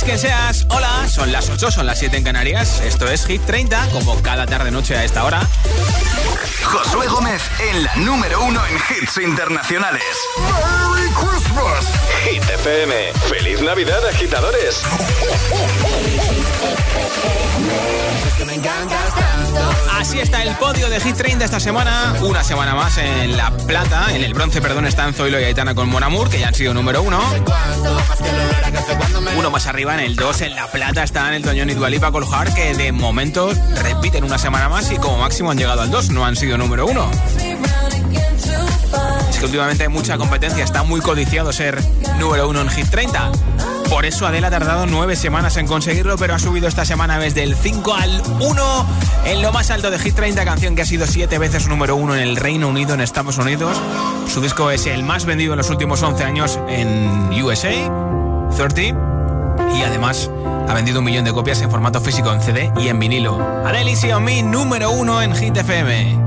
Seas quien seas, hola, son las 8, son las 7 en Canarias. Esto es Hit 30, como cada tarde noche a esta hora. Josué Gómez en la número uno en hits internacionales. ¡Merry Christmas! Hit FM. ¡Feliz Navidad, agitadores! Así está el podio de Hit 30 esta semana. Una semana más en la plata, en el bronce, perdón, están Zoilo y Aitana con Monamur, que ya han sido número uno. Uno más arriba en el 2, en la plata, están el Toñón y Dualipa Coljar, que de momento repiten una semana más y como máximo han llegado al 2, no han sido número uno. Es que últimamente hay mucha competencia, está muy codiciado ser número uno en Hit 30. Por eso Adele ha tardado nueve semanas en conseguirlo, pero ha subido esta semana desde el 5 al 1 en lo más alto de Hit 30, canción que ha sido siete veces número uno en el Reino Unido, en Estados Unidos. Su disco es el más vendido en los últimos 11 años en USA, 30, y además ha vendido un millón de copias en formato físico en CD y en vinilo. Adele y On Me, número uno en Hit FM.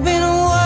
Puedes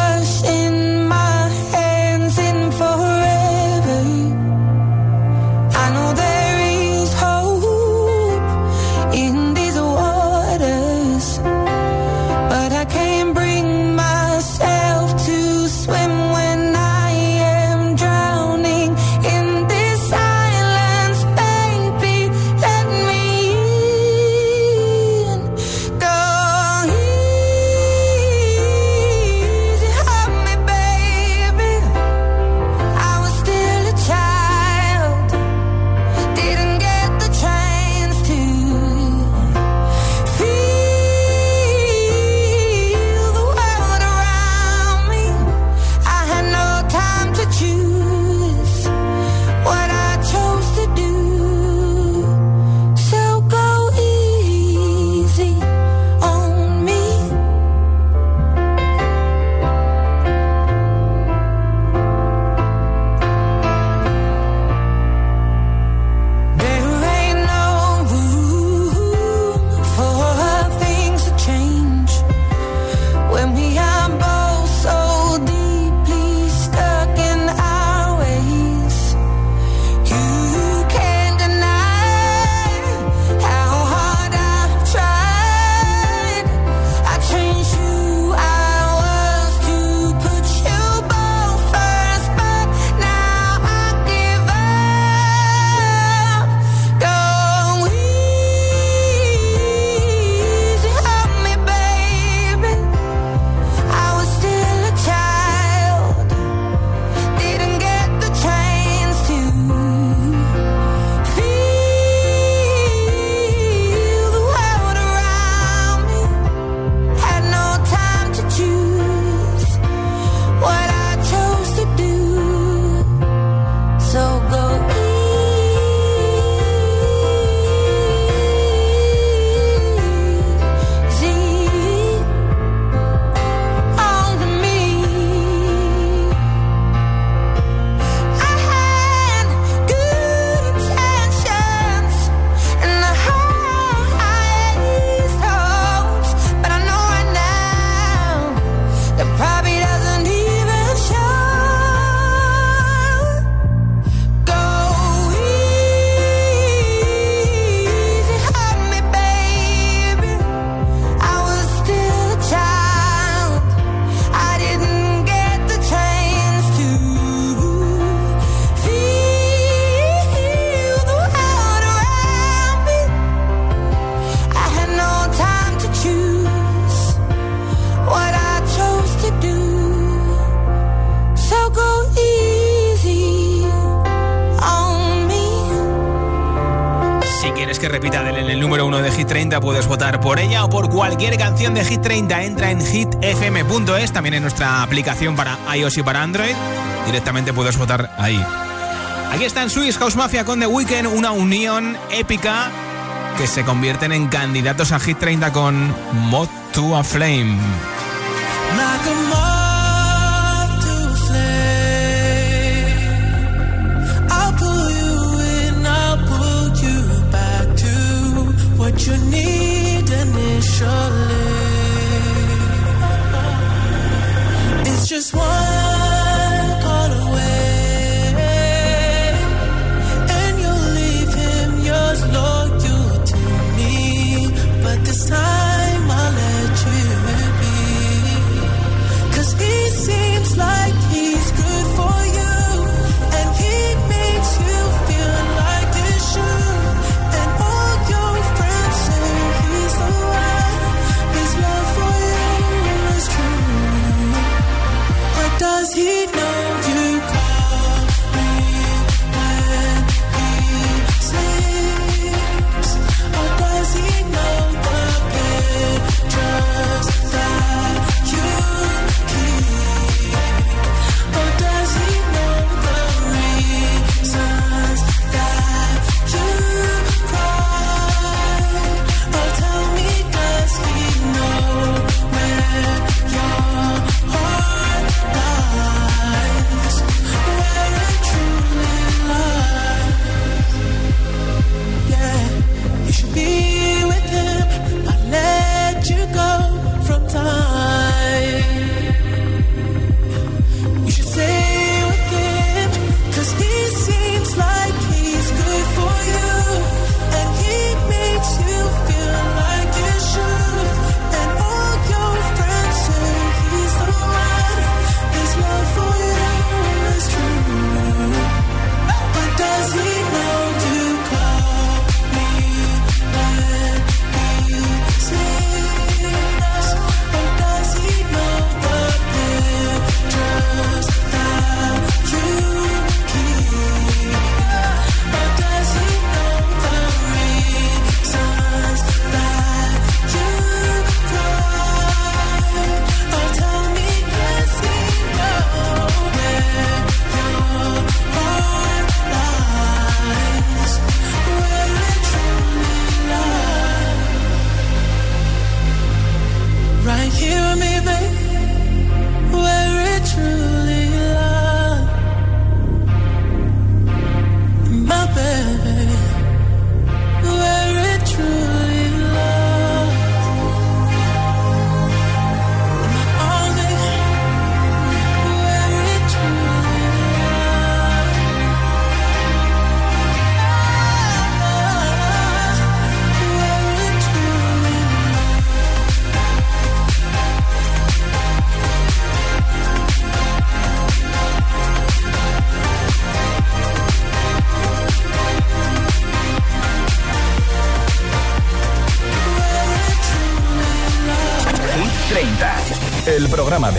cualquier canción de Hit 30. Entra en hitfm.es, también en nuestra aplicación para iOS y para Android. Directamente puedes votar ahí. Aquí está en Swiss House Mafia con The Weeknd, una unión épica que se convierten en candidatos a Hit 30 con Mod to a Flame. naturally. It's just one.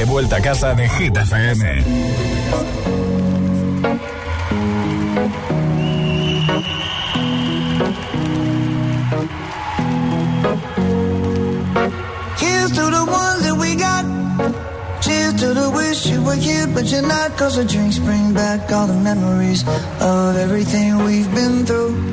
De vuelta a casa de Hit FM. To the ones that we got. Cheers to the wish you were here, but you're not. Cause the drinks bring back all the memories of everything we've been through.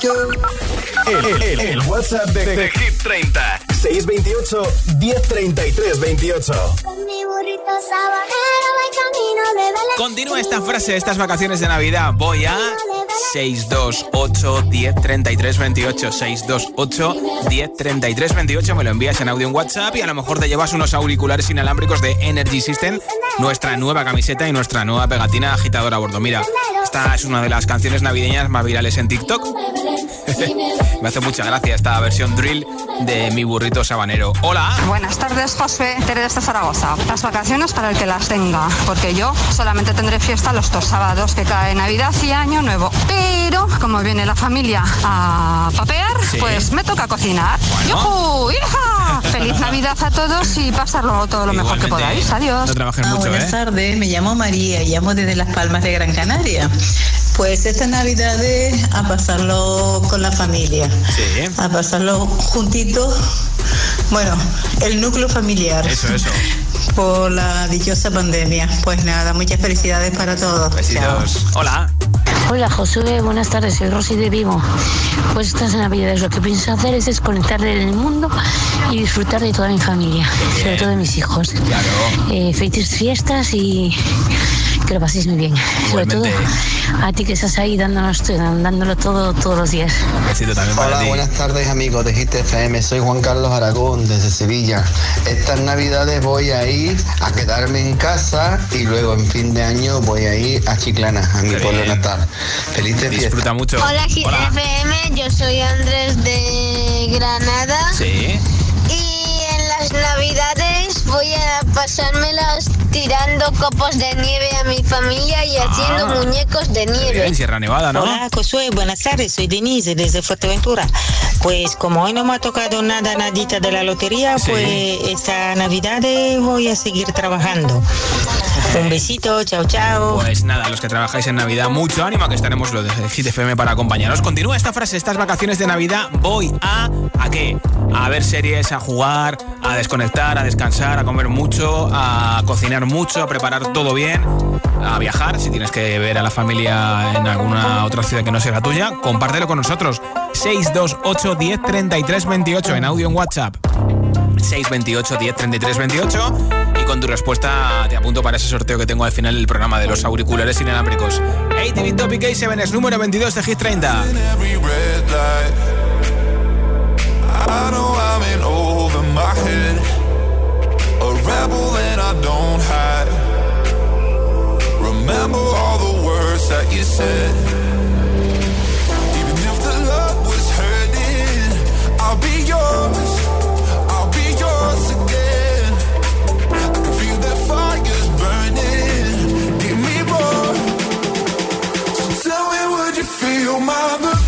Your. El, el- el WhatsApp de, de Hit 30 628 1033 28 Con mi burrito sabanero voy camino de Belén. Continúa esta frase de estas vacaciones de Navidad. Voy a 628 1033 28. 628 1033 28. Me lo envías en audio en WhatsApp y a lo mejor te llevas unos auriculares inalámbricos de Energy System, nuestra nueva camiseta y nuestra nueva pegatina agitadora a bordo. Mira, esta es una de las canciones navideñas más virales en TikTok. Me hace mucha gracia esta versión drill de mi burrito sabanero. Hola. Buenas tardes, José. Tere desde Zaragoza. Las vacaciones para el que las tenga, porque yo solamente tendré fiesta los dos sábados que cae Navidad y Año Nuevo. Pero como viene la familia a papear, Sí. pues me toca cocinar. Bueno. ¡Hija! Feliz Navidad a todos y pasarlo todo lo mejor que podáis. Adiós. No trabajes Ah, mucho, buenas ¿eh? tardes, me llamo María y llamo desde Las Palmas de Gran Canaria. Pues esta Navidad es a pasarlo con la familia, Sí. a pasarlo juntito, bueno, el núcleo familiar. Eso, eso. Por la dichosa pandemia. Pues nada, muchas felicidades para todos. Chao. Besitos. Hola. Hola Josué, buenas tardes, soy Rosy de Vigo. Pues estas navidades lo que pienso hacer es desconectar del mundo y disfrutar de toda mi familia, sobre todo de mis hijos. Claro. Eh, felices fiestas y que lo paséis muy bien. Sobre todo a ti que estás ahí dándonos, dándolo todo todos los días. Un besito también para Hola, ti. buenas tardes amigos de Hit FM, soy Juan Carlos Aragón desde Sevilla. Estas navidades voy a ir a quedarme en casa y luego en fin de año voy a ir a Chiclana, a mi Qué pueblo bien. natal. Felices. Disfruta mucho. Hola. FM, yo soy Andrés de Granada Sí. y en las navidades voy a pasármelas ti- tirando copos de nieve a mi familia y haciendo Ah. muñecos de nieve. En Sierra Nevada, ¿no? Hola, Josué, buenas tardes, soy Denise desde Fuerteventura. Pues como hoy no me ha tocado nada, nadita de la lotería, Sí. pues esta Navidad eh, voy a seguir trabajando. Un besito, chao, chao. Pues nada, los que trabajáis en Navidad, mucho ánimo que estaremos los de Hit FM para acompañaros. Continúa esta frase, estas vacaciones de Navidad voy a... ¿A qué? A ver series, a jugar, a desconectar, a descansar, a comer mucho, a cocinar mucho, a preparar todo bien, a viajar. Si tienes que ver a la familia en alguna otra ciudad que no sea la tuya, compártelo con nosotros. 628 10 33 28 en audio en WhatsApp. 628 10 33 28 y con tu respuesta te apunto para ese sorteo que tengo al final del programa de los auriculares inalámbricos. ATV Topic A7 es número 22 de Hit 30. every red light. You feel my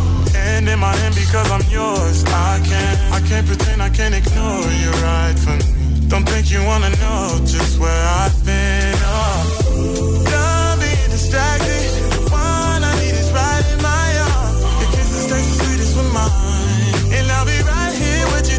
Hand in my hand because I'm yours. I can't, I can't pretend I can't ignore you right from me. Don't think you wanna know just where I've been.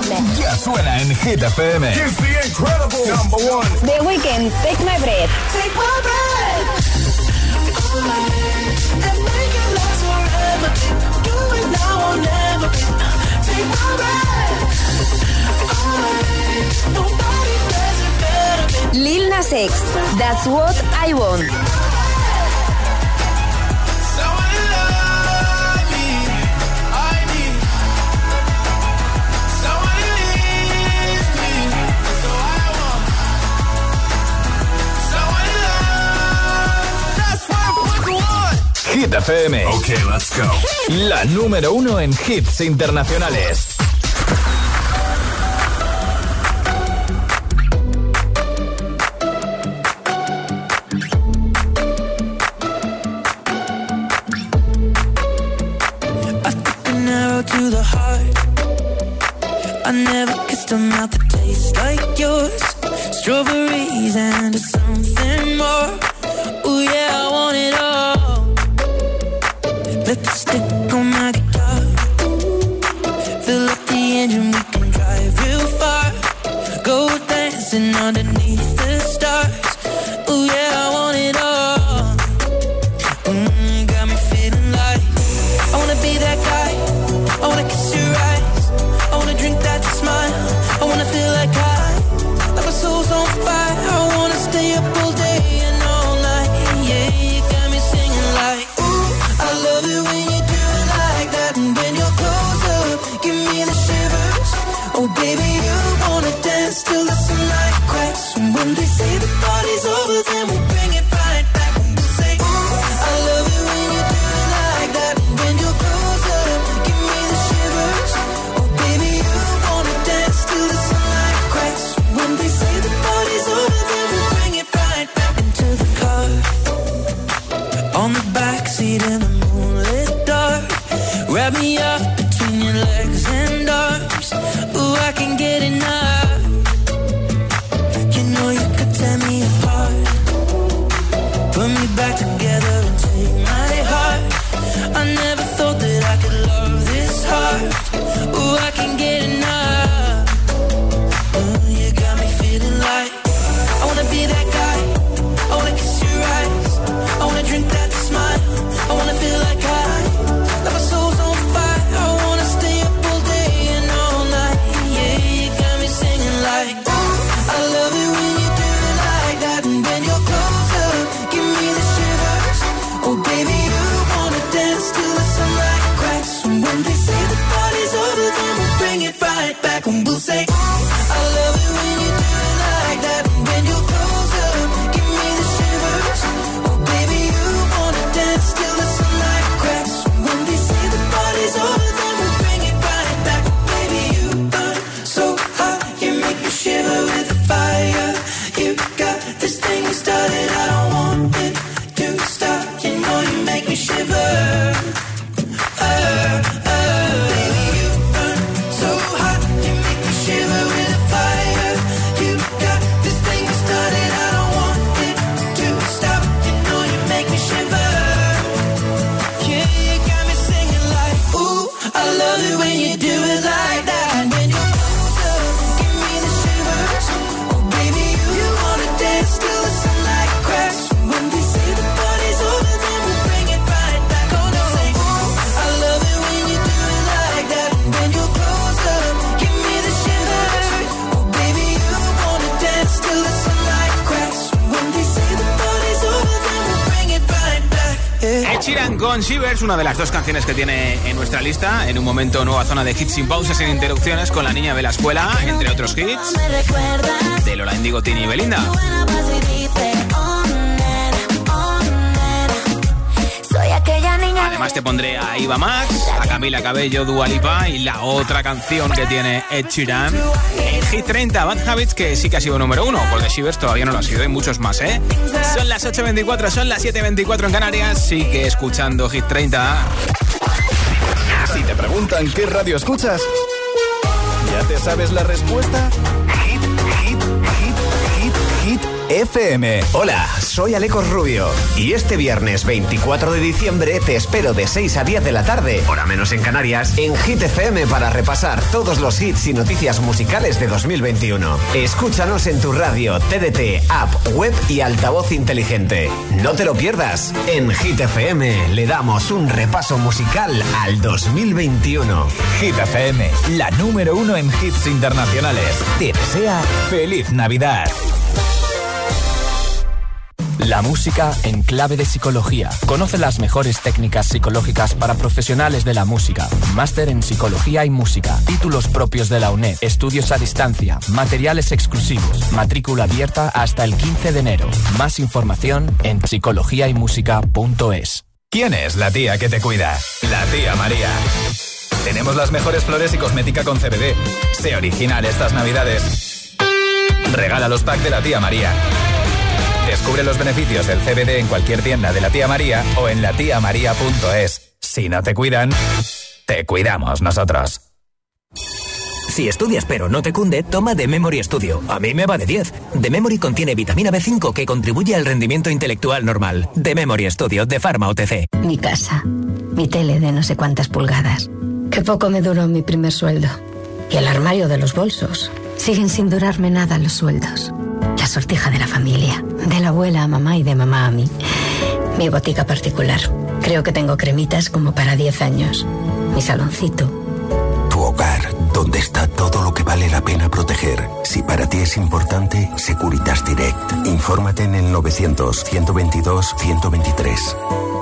Ya suena en Hit FM. Here's the incredible number one. The Weeknd, Take My Breath. Take my breath and make it last forever. Do it now or never. Take my breath Nobody does it better. Lil Nas X, That's What I Want. Hit FM. Ok, let's go. La número uno en hits internacionales. to the heart. I never kissed a mouth that tastes like yours. Strawberries and something more. Shivers, una de las dos canciones que tiene en nuestra lista. En un momento, nueva zona de hits sin pausas, sin interrupciones, con la niña de la escuela, entre otros hits. De Lola Indigo, Tini y Belinda. Además te pondré a Iva Max, a Camila Cabello, Dua Lipa y la otra canción que tiene Ed Sheeran. Hit 30, Bad Habits, que sí que ha sido número uno, porque Shivers todavía no lo ha sido, y muchos más, ¿eh? Son las 8.24, son las 7.24 en Canarias, sigue escuchando Hit 30. Si te preguntan qué radio escuchas, ¿ya te sabes la respuesta? FM. Hola, soy Alecos Rubio y este viernes 24 de diciembre te espero de 6 a 10 de la tarde, hora menos en Canarias, en Hit FM para repasar todos los hits y noticias musicales de 2021. Escúchanos en tu radio, TDT, app, web y altavoz inteligente. No te lo pierdas. En Hit FM le damos un repaso musical al 2021. Hit FM, la número uno en hits internacionales. Te desea feliz Navidad. La música en clave de psicología. Conoce las mejores técnicas psicológicas para profesionales de la música. Máster en psicología y música. Títulos propios de la UNED. Estudios a distancia. Materiales exclusivos. Matrícula abierta hasta el 15 de enero. Más información en psicologiaymusica.es. ¿Quién es la tía que te cuida? La tía María. Tenemos las mejores flores y cosmética con CBD. Sé original estas navidades. Regala los packs de la tía María. Descubre los beneficios del CBD en cualquier tienda de la tía María o en latiamaría.es. Si no te cuidan, te cuidamos nosotros. Si estudias pero no te cunde, toma The Memory Studio. A mí me va de 10. The Memory contiene vitamina B5 que contribuye al rendimiento intelectual normal. The Memory Studio de Pharma OTC. Mi casa. Mi tele de no sé cuántas pulgadas. Qué poco me duró mi primer sueldo. Y el armario de los bolsos. Siguen sin durarme nada los sueldos. La sortija de la familia, de la abuela a mamá y de mamá a mí. Mi botica particular. Creo que tengo cremitas como para 10 años. Mi saloncito. Tu hogar, donde está todo lo que vale la pena proteger. Si para ti es importante, Securitas Direct. Infórmate en el 900-122-123.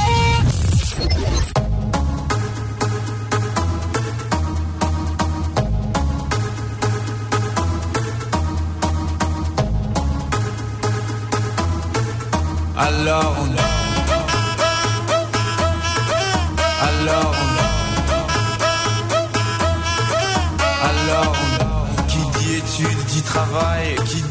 Alors on Alors Alors Qui dit études dit travail Qui dit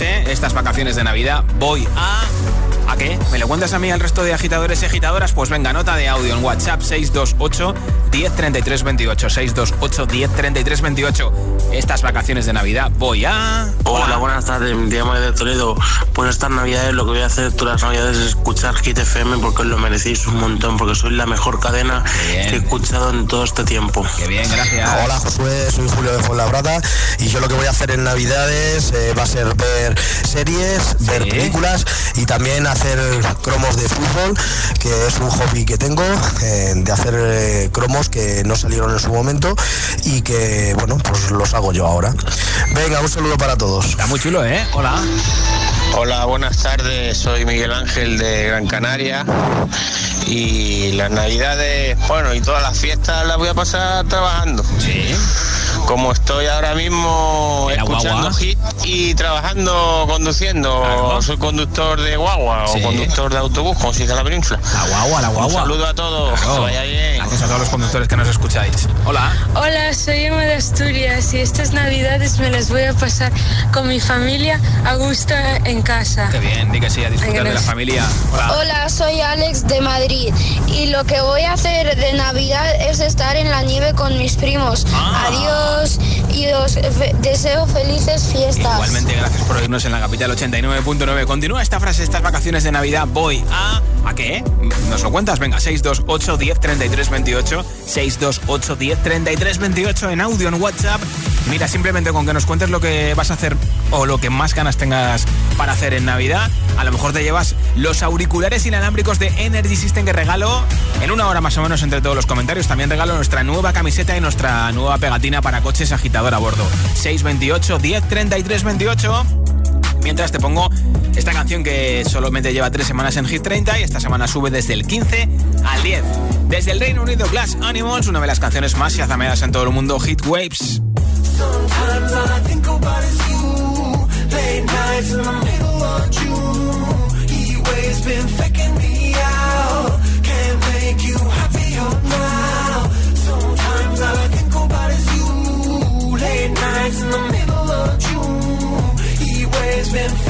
Estas vacaciones de Navidad, voy a... ¿A a mí al resto de agitadores y agitadoras? Pues venga, nota de audio en WhatsApp 628 103328 628 103328 Estas vacaciones de Navidad voy a... Hola, buenas tardes, mi llamo de Toledo. Pues estas Navidades lo que voy a hacer todas las Navidades es escuchar Hit FM porque os lo merecéis un montón, porque sois la mejor cadena que he escuchado en todo este tiempo. Qué bien, gracias. Hola Josué, soy Julio de Fuenlabrada y yo lo que voy a hacer en Navidades eh, va a ser ver series, ver películas y también hacer cromos de fútbol, que es un hobby que tengo, eh, de hacer eh, cromos que no salieron en su momento y que, bueno, pues los hago yo ahora. Venga, un saludo para todos. Está muy chulo, ¿eh? Hola. Hola, buenas tardes. Soy Miguel Ángel de Gran Canaria y las navidades, bueno, y todas las fiestas las voy a pasar trabajando. Sí. Como estoy ahora mismo escuchando hit y trabajando, conduciendo. Soy conductor de guagua o conductor de autobús, como se dice la península. La guagua, la guagua. Un saludo a todos. Que vaya bien. Gracias a todos los conductores que nos escucháis. Hola. Hola, soy Emma de Asturias y estas navidades me las voy a pasar con mi familia a gusto en casa. Qué bien, di que sí, a disfrutar de la familia. Hola. Hola, soy Alex de Madrid y lo que voy a hacer de Navidad es estar en la nieve con mis primos. Ah. Adiós y os deseo felices fiestas. Igualmente, gracias por oírnos en la capital 89.9. Continúa esta frase, estas vacaciones de Navidad. Voy a... ¿A qué? ¿Nos lo cuentas? Venga, 628 10 33 28. 628 10 33 28 en audio en WhatsApp. Mira, simplemente con que nos cuentes lo que vas a hacer o lo que más ganas tengas para hacer en Navidad, a lo mejor te llevas los auriculares inalámbricos de Energy System que regalo en una hora más o menos entre todos los comentarios. También regalo nuestra nueva camiseta y nuestra nueva pegatina para coches a bordo. 628 10 33 28. Mientras te pongo esta canción que solamente lleva tres semanas en Hit 30 y esta semana sube desde el 15 al 10. Desde el Reino Unido, Glass Animals, una de las canciones más chazameadas en todo el mundo, Hit Waves. He waves been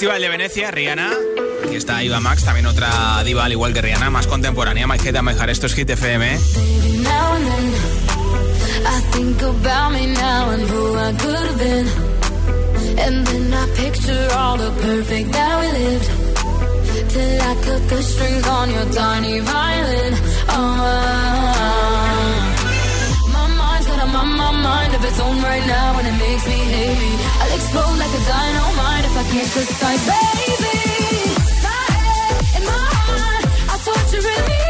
Festival de Venecia, Rihanna. Aquí está Iva Max, también otra diva al igual que Rihanna, más contemporánea. My Head esto es Hit FM. Lived. Till I cut the on your tiny violin. Oh, mind of its own right now and it makes me hate me. I'll explode like a dynamite if I can't decide, baby. My head and my heart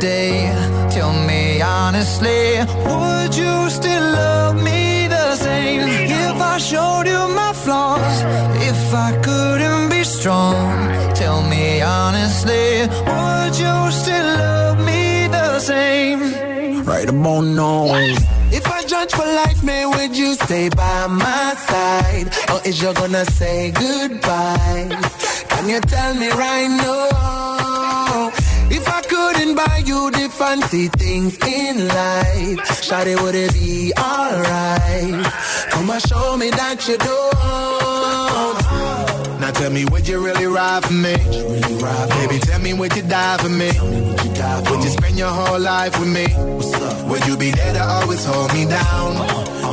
today, tell me honestly, would you still love me the same? If I showed you my flaws, if I couldn't be strong, tell me honestly, would you still love me the same? Right about now. If I judge for life, man, would you stay by my side? Or is you gonna say goodbye? Can you tell me right now? If I couldn't buy you the fancy things in life, Shawty, would it be alright? Come and show me that you now tell me, would you really ride for me? Really ride Baby, tell me, would you die for me? Would you, for would you spend your whole life with me? Would you be there to always hold me down?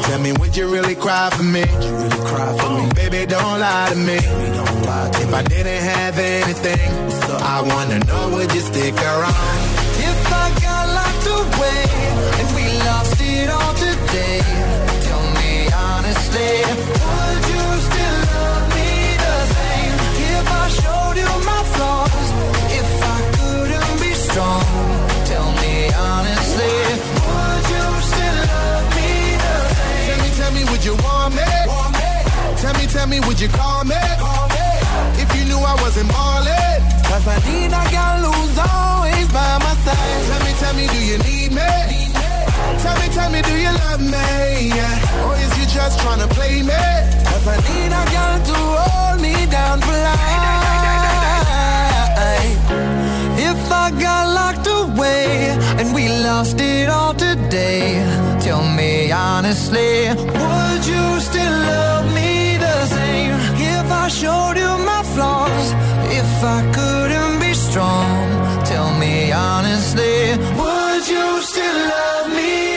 Tell me, would you really cry for me? Really cry for me? Baby, don't lie to me. Lie to if. I didn't have anything, I wanna know, would you stick around? If I got locked away and we lost it all today, tell me honestly, would you strong, tell me honestly, would you still love me the same? Tell me, tell me, would you want me? Want me? Tell me, tell me, would you call me? Call me. If you knew I wasn't ballin'. Cause I need a girl who's always by my side. Tell me, tell me, do you need me? Need me? Tell me, tell me, do you love me? Yeah. Or is you just trying to play me? Cause I need a girl to hold me down for life. If I got locked away and we lost it all today, tell me honestly, would you still love me the same? If I showed you my flaws, if I couldn't be strong, tell me honestly, would you still love me?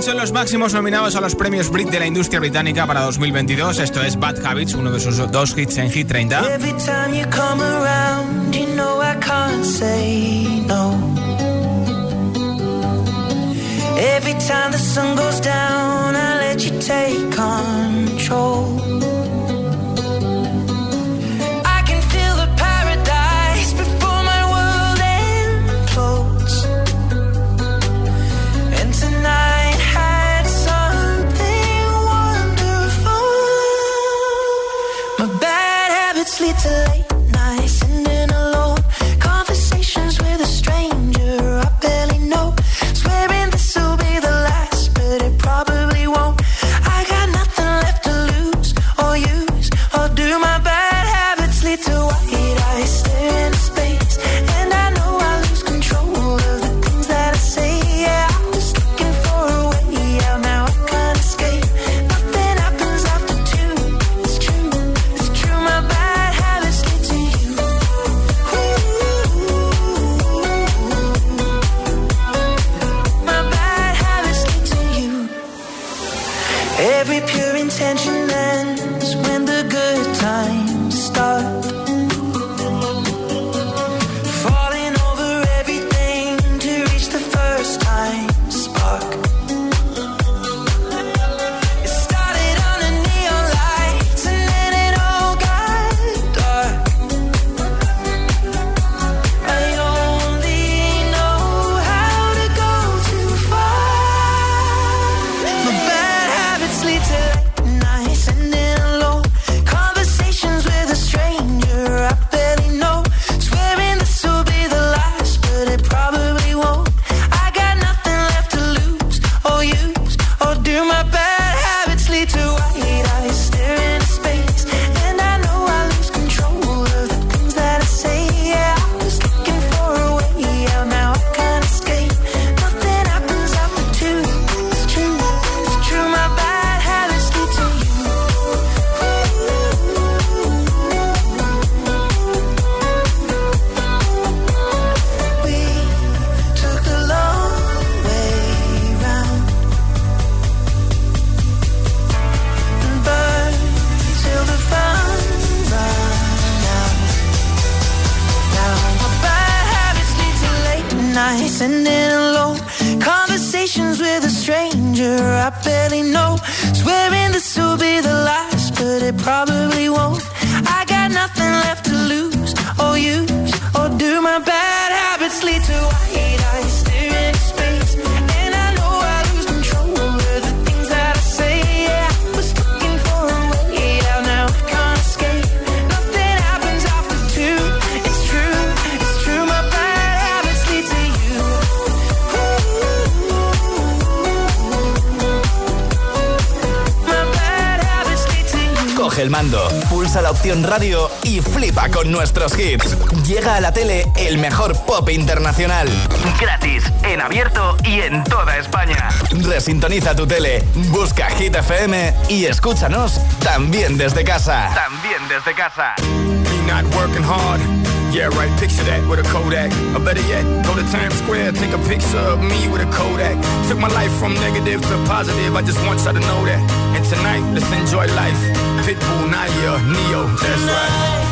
Son los máximos nominados a los premios Brit de la industria británica para 2022. Esto es Bad Habits, uno de sus dos hits en Hit 30. Every time you come around, you know I can't say no. Every time the sun goes down, I let you take control. Radio y flipa con nuestros hits. Llega a la tele el mejor pop internacional. Gratis, en abierto y en toda España. Resintoniza tu tele, busca Hit FM y escúchanos también desde casa. También desde casa. not working hard. Yeah, right, picture that with a Kodak. Or better yet, go to Times Square, take a picture of me with a Kodak. Took my life from negative to positive, I just want y'all to know that. And tonight, let's enjoy life. Pitbull, Naya, Neo, that's right.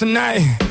tonight.